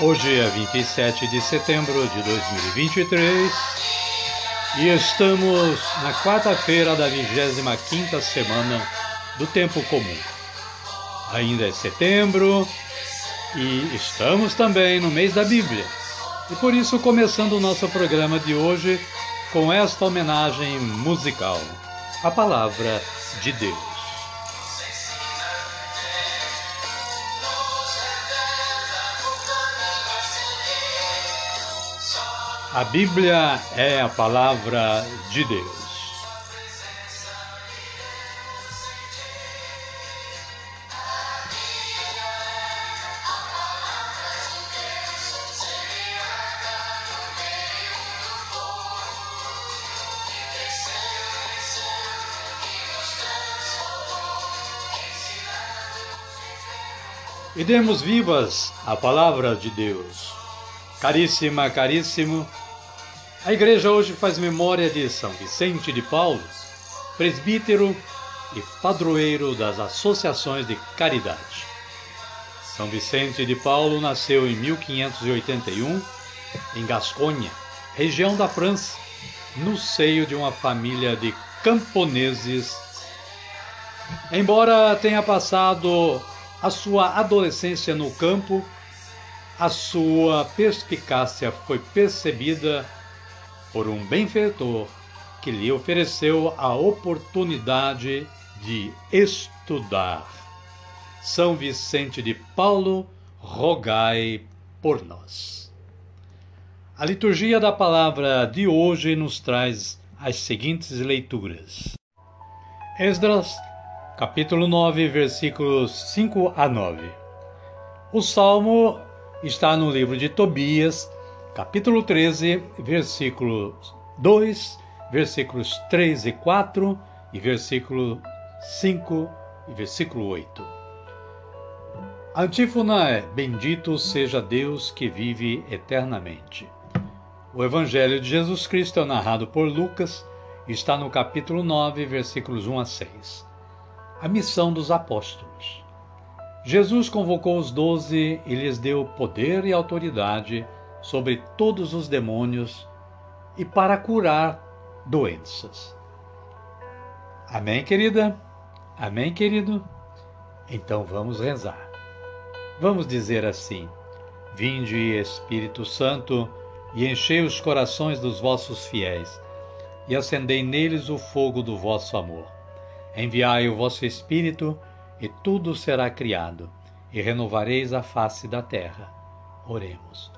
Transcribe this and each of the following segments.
Hoje é 27 de setembro de 2023 e estamos na quarta-feira da 25 semana do Tempo Comum. Ainda é setembro e estamos também no mês da Bíblia. E por isso começando o nosso programa de hoje com esta homenagem musical, a palavra de Deus. A Bíblia é a palavra de Deus. E demos vivas a palavra de Deus. Caríssima, caríssimo, a igreja hoje faz memória de São Vicente de Paulo, presbítero e padroeiro das associações de caridade. São Vicente de Paulo nasceu em 1581 em Gasconha, região da França, no seio de uma família de camponeses. Embora tenha passado a sua adolescência no campo, a sua perspicácia foi percebida por um benfeitor que lhe ofereceu a oportunidade de estudar. São Vicente de Paulo, rogai por nós. A liturgia da palavra de hoje nos traz as seguintes leituras. Esdras, capítulo 9, versículos 5 a 9. O salmo está no livro de Tobias, capítulo 13, versículos 2, versículos 3 e 4 e versículo 5 e versículo 8. A antífona é: Bendito seja Deus que vive eternamente. O Evangelho de Jesus Cristo é narrado por Lucas e está no capítulo 9, versículos 1 a 6. A missão dos apóstolos. Jesus convocou os doze e lhes deu poder e autoridade sobre todos os demônios e para curar doenças. Amém, querida? Amém, querido? Então vamos rezar. Vamos dizer assim: Vinde, Espírito Santo, e enchei os corações dos vossos fiéis, e acendei neles o fogo do vosso amor. Enviai o vosso Espírito, e tudo será criado, e renovareis a face da terra. Oremos.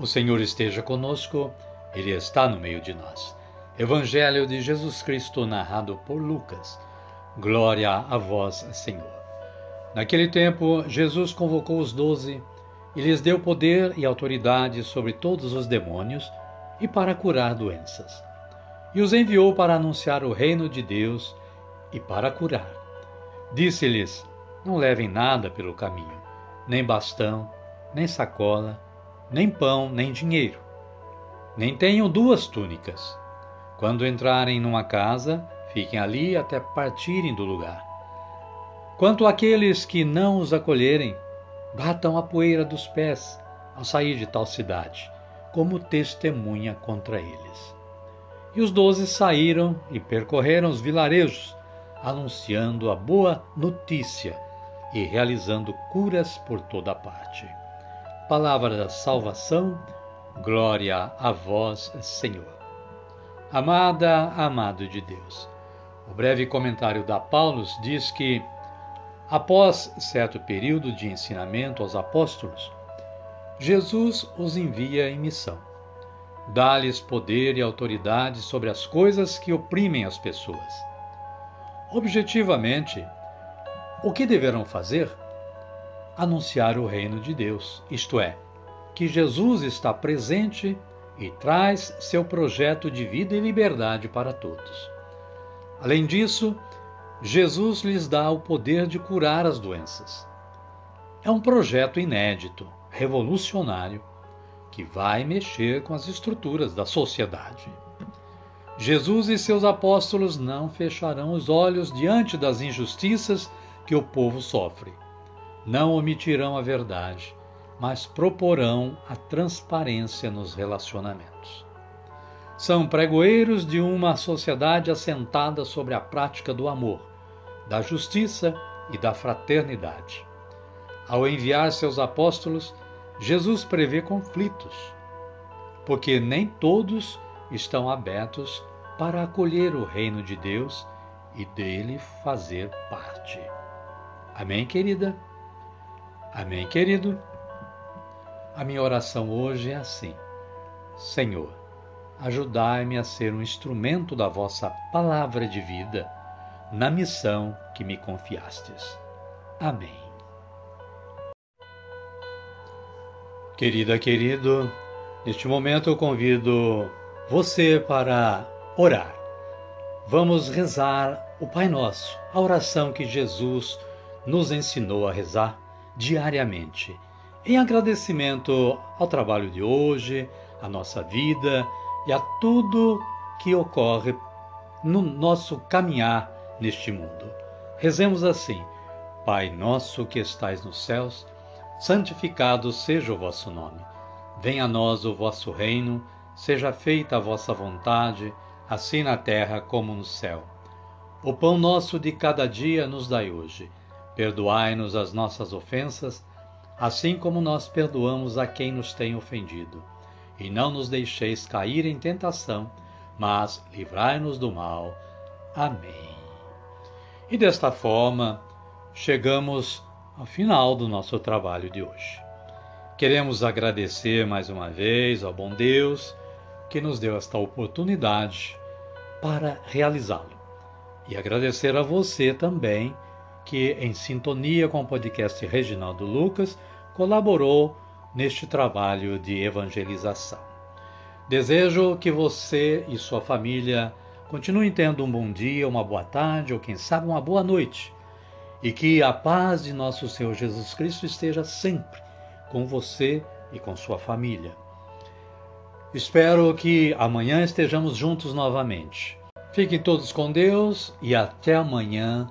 O Senhor esteja conosco, Ele está no meio de nós. Evangelho de Jesus Cristo narrado por Lucas. Glória a vós, Senhor. Naquele tempo, Jesus convocou os doze e lhes deu poder e autoridade sobre todos os demônios e para curar doenças. E os enviou para anunciar o reino de Deus e para curar. Disse-lhes: Não levem nada pelo caminho, nem bastão, nem sacola, nem pão, nem dinheiro. Nem tenham duas túnicas. Quando entrarem numa casa, fiquem ali até partirem do lugar. Quanto àqueles que não os acolherem, batam a poeira dos pés ao sair de tal cidade, como testemunha contra eles. E os doze saíram e percorreram os vilarejos, anunciando a boa notícia e realizando curas por toda parte. Palavra da salvação, glória a vós, Senhor. Amada, amado de Deus. O breve comentário da Paulus diz que Após certo período de ensinamento aos apóstolos, Jesus os envia em missão. Dá-lhes poder e autoridade sobre as coisas que oprimem as pessoas. Objetivamente, o que deverão fazer? Anunciar o reino de Deus, isto é, que Jesus está presente e traz seu projeto de vida e liberdade para todos. Além disso, Jesus lhes dá o poder de curar as doenças. É um projeto inédito, revolucionário, que vai mexer com as estruturas da sociedade. Jesus e seus apóstolos não fecharão os olhos diante das injustiças que o povo sofre. Não omitirão a verdade, mas proporão a transparência nos relacionamentos. São pregoeiros de uma sociedade assentada sobre a prática do amor, da justiça e da fraternidade. Ao enviar seus apóstolos, Jesus prevê conflitos, porque nem todos estão abertos para acolher o reino de Deus e dele fazer parte. Amém, querida? Amém, querido? A minha oração hoje é assim: Senhor, ajudai-me a ser um instrumento da vossa palavra de vida na missão que me confiastes. Amém. Querida, querido, neste momento eu convido você para orar. Vamos rezar o Pai Nosso, a oração que Jesus nos ensinou a rezar diariamente, em agradecimento ao trabalho de hoje, à nossa vida e a tudo que ocorre no nosso caminhar neste mundo. Rezemos assim: Pai nosso que estais nos céus, santificado seja o vosso nome. Venha a nós o vosso reino, seja feita a vossa vontade, assim na terra como no céu. O pão nosso de cada dia nos dai hoje. Perdoai-nos as nossas ofensas, assim como nós perdoamos a quem nos tem ofendido. E não nos deixeis cair em tentação, mas livrai-nos do mal. Amém. E desta forma, chegamos ao final do nosso trabalho de hoje. Queremos agradecer mais uma vez ao bom Deus que nos deu esta oportunidade para realizá-lo. E agradecer a você também que, em sintonia com o podcast Reginaldo Lucas, colaborou neste trabalho de evangelização. Desejo que você e sua família Continue tendo um bom dia, uma boa tarde ou quem sabe uma boa noite. E que a paz de nosso Senhor Jesus Cristo esteja sempre com você e com sua família. Espero que amanhã estejamos juntos novamente. Fiquem todos com Deus e até amanhã,